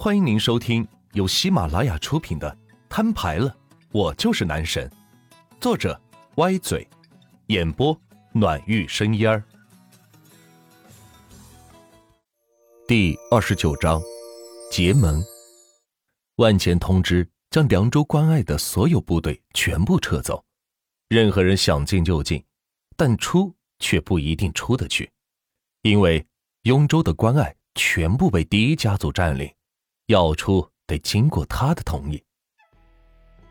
欢迎您收听由喜马拉雅出品的《摊牌了，我就是男神》，作者歪嘴，演播暖玉生烟儿。第二十九章，结盟。万钱通知将凉州关隘的所有部队全部撤走，任何人想进就进，但出却不一定出得去，因为雍州的关隘全部被第一家族占领。要出得经过他的同意。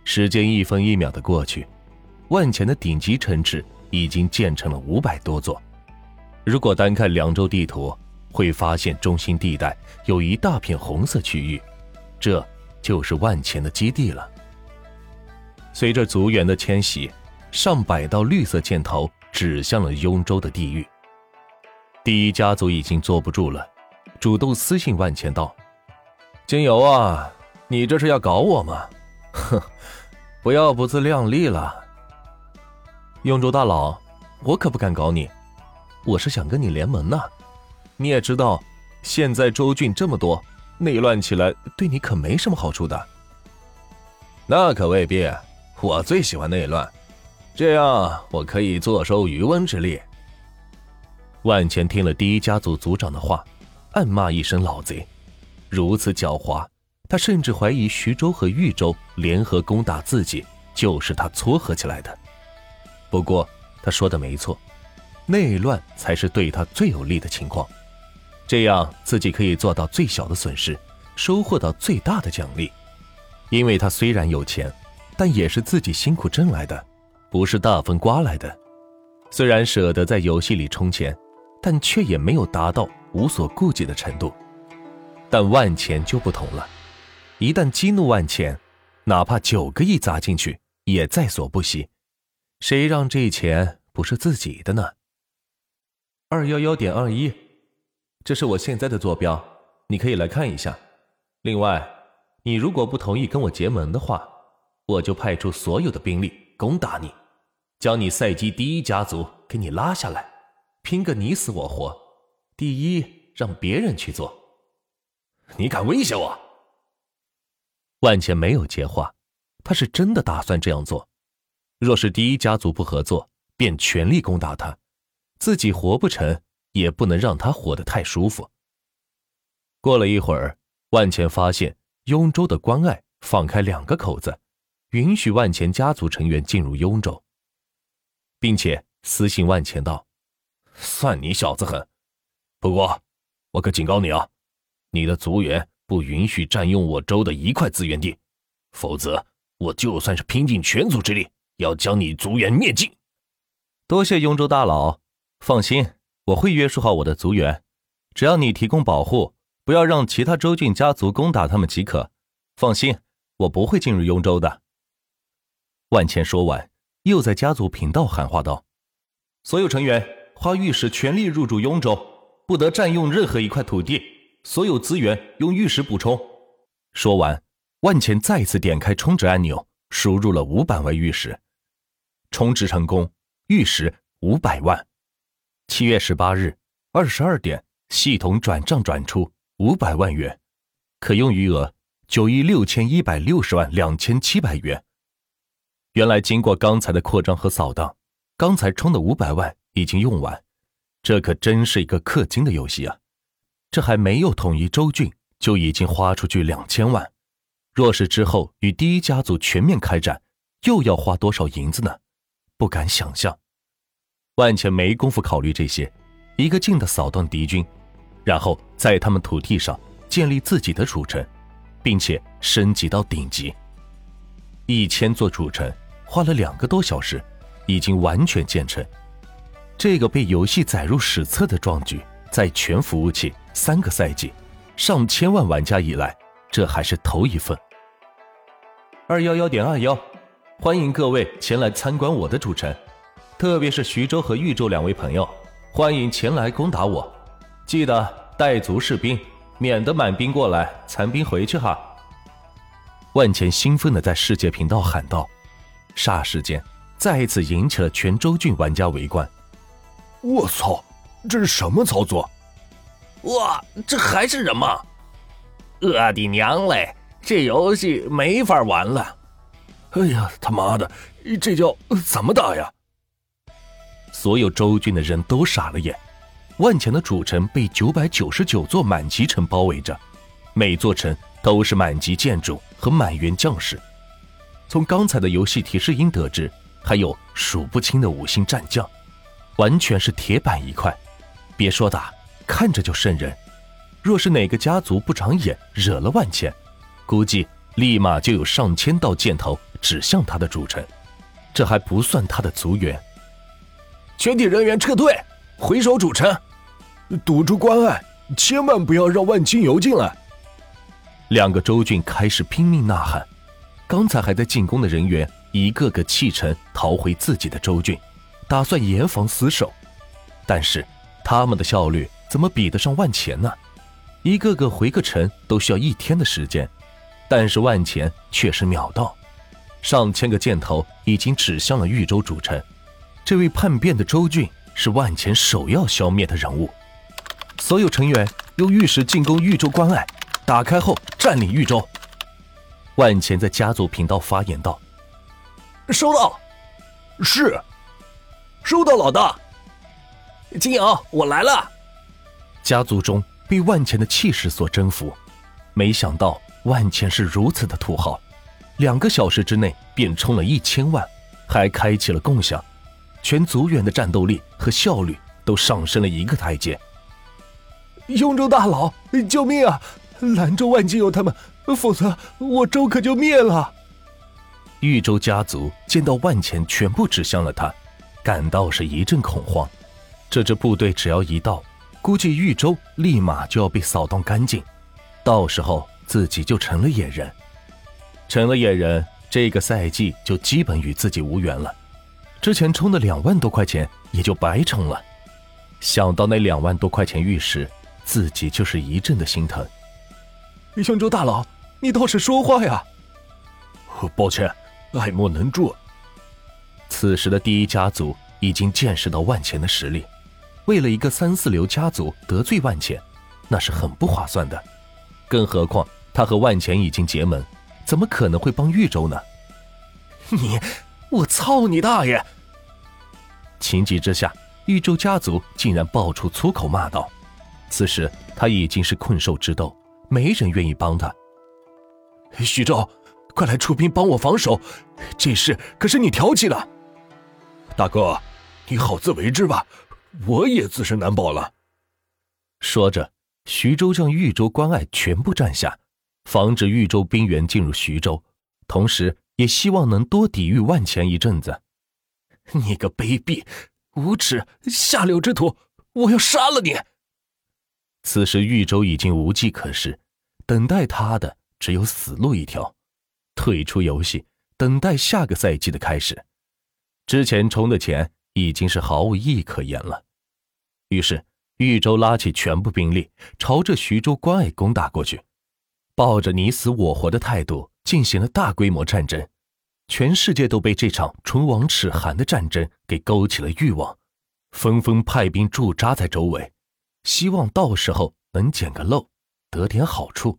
时间一分一秒的过去，万钱的顶级城池已经建成了五百多座。如果单看凉州地图，会发现中心地带有一大片红色区域，这就是万钱的基地了。随着族员的迁徙，上百道绿色箭头指向了雍州的地域。第一家族已经坐不住了，主动私信万钱道。金油啊，你这是要搞我吗？哼，不要不自量力了。雍州大佬，我可不敢搞你，我是想跟你联盟呢。你也知道，现在州郡这么多，内乱起来对你可没什么好处的。那可未必，我最喜欢内乱，这样我可以坐收渔翁之利。万钱听了第一家族族长的话，暗骂一声老贼。如此狡猾，他甚至怀疑徐州和豫州联合攻打自己，就是他撮合起来的。不过他说的没错，内乱才是对他最有利的情况，这样自己可以做到最小的损失，收获到最大的奖励。因为他虽然有钱，但也是自己辛苦挣来的，不是大风刮来的。虽然舍得在游戏里充钱，但却也没有达到无所顾忌的程度。但万钱就不同了，一旦激怒万钱，哪怕九个亿砸进去也在所不惜。谁让这钱不是自己的呢？二幺幺点二一，这是我现在的坐标，你可以来看一下。另外，你如果不同意跟我结盟的话，我就派出所有的兵力攻打你，将你赛季第一家族给你拉下来，拼个你死我活。第一让别人去做。你敢威胁我？万茜没有接话，他是真的打算这样做。若是第一家族不合作，便全力攻打他，自己活不成，也不能让他活得太舒服。过了一会儿，万茜发现雍州的关隘放开两个口子，允许万钱家族成员进入雍州，并且私信万钱道：“算你小子狠，不过我可警告你啊！”你的族员不允许占用我州的一块资源地，否则我就算是拼尽全族之力，要将你族员灭尽。多谢雍州大佬，放心，我会约束好我的族员，只要你提供保护，不要让其他州郡家族攻打他们即可。放心，我不会进入雍州的。万茜说完，又在家族频道喊话道：“所有成员，花御史全力入驻雍州，不得占用任何一块土地。”所有资源用玉石补充。说完，万钱再次点开充值按钮，输入了五百万玉石。充值成功，玉石五百万。七月十八日二十二点，系统转账转出五百万元，可用余额九亿六千一百六十万两千七百元。原来经过刚才的扩张和扫荡，刚才充的五百万已经用完。这可真是一个氪金的游戏啊！这还没有统一州郡，就已经花出去两千万。若是之后与第一家族全面开战，又要花多少银子呢？不敢想象。万茜没工夫考虑这些，一个劲的扫荡敌军，然后在他们土地上建立自己的主城，并且升级到顶级。一千座主城花了两个多小时，已经完全建成。这个被游戏载入史册的壮举，在全服务器。三个赛季，上千万玩家以来，这还是头一份。二幺幺点二幺，欢迎各位前来参观我的主城，特别是徐州和豫州两位朋友，欢迎前来攻打我，记得带足士兵，免得满兵过来，残兵回去哈。万钱兴奋的在世界频道喊道，霎时间，再一次引起了全州郡玩家围观。我操，这是什么操作？哇，这还是人吗？我的娘嘞，这游戏没法玩了！哎呀，他妈的，这叫怎么打呀？所有周军的人都傻了眼。万强的主城被九百九十九座满级城包围着，每座城都是满级建筑和满员将士。从刚才的游戏提示音得知，还有数不清的五星战将，完全是铁板一块。别说打，看着就瘆人。若是哪个家族不长眼，惹了万千，估计立马就有上千道箭头指向他的主城。这还不算他的族员。全体人员撤退，回守主城。堵住关隘，千万不要让万金油进来！两个州郡开始拼命呐喊，刚才还在进攻的人员一个个弃城逃回自己的州郡，打算严防死守。但是他们的效率怎么比得上万钱呢？一个个回个城都需要一天的时间，但是万钱却是秒到，上千个箭头已经指向了豫州主城。这位叛变的州郡是万钱首要消灭的人物。所有成员用玉石进攻豫州关隘，打开后占领豫州。万钱在家族频道发言道：“收到，是，收到，老大。金瑶，我来了。”家族中被万钱的气势所征服，没想到万钱是如此的土豪，两个小时之内便充了一千万，还开启了共享，全族员的战斗力和效率都上升了一个台阶。雍州大佬，救命啊！兰州万金油他们，否则我州可就灭了。豫州家族见到万钱全部指向了他，感到是一阵恐慌。这支部队只要一到，估计豫州立马就要被扫荡干净，到时候自己就成了野人。成了野人，这个赛季就基本与自己无缘了。之前充的两万多块钱也就白充了。想到那两万多块钱玉石。自己就是一阵的心疼。雍州大佬，你倒是说话呀！抱歉，爱莫能助。此时的第一家族已经见识到万钱的实力，为了一个三四流家族得罪万钱，那是很不划算的。更何况他和万钱已经结盟，怎么可能会帮豫州呢？你，我操你大爷！情急之下，豫州家族竟然爆出粗口骂道。此时他已经是困兽之斗，没人愿意帮他。徐州，快来出兵帮我防守，这事可是你挑起的。大哥，你好自为之吧，我也自身难保了。说着，徐州将豫州关隘全部占下，防止豫州兵员进入徐州，同时也希望能多抵御万钱一阵子。你个卑鄙、无耻、下流之徒，我要杀了你！此时豫州已经无计可施，等待他的只有死路一条，退出游戏，等待下个赛季的开始。之前充的钱已经是毫无意义可言了。于是豫州拉起全部兵力，朝着徐州关隘攻打过去，抱着你死我活的态度进行了大规模战争。全世界都被这场唇亡齿寒的战争给勾起了欲望，纷纷派兵驻扎在周围。希望到时候能捡个漏，得点好处。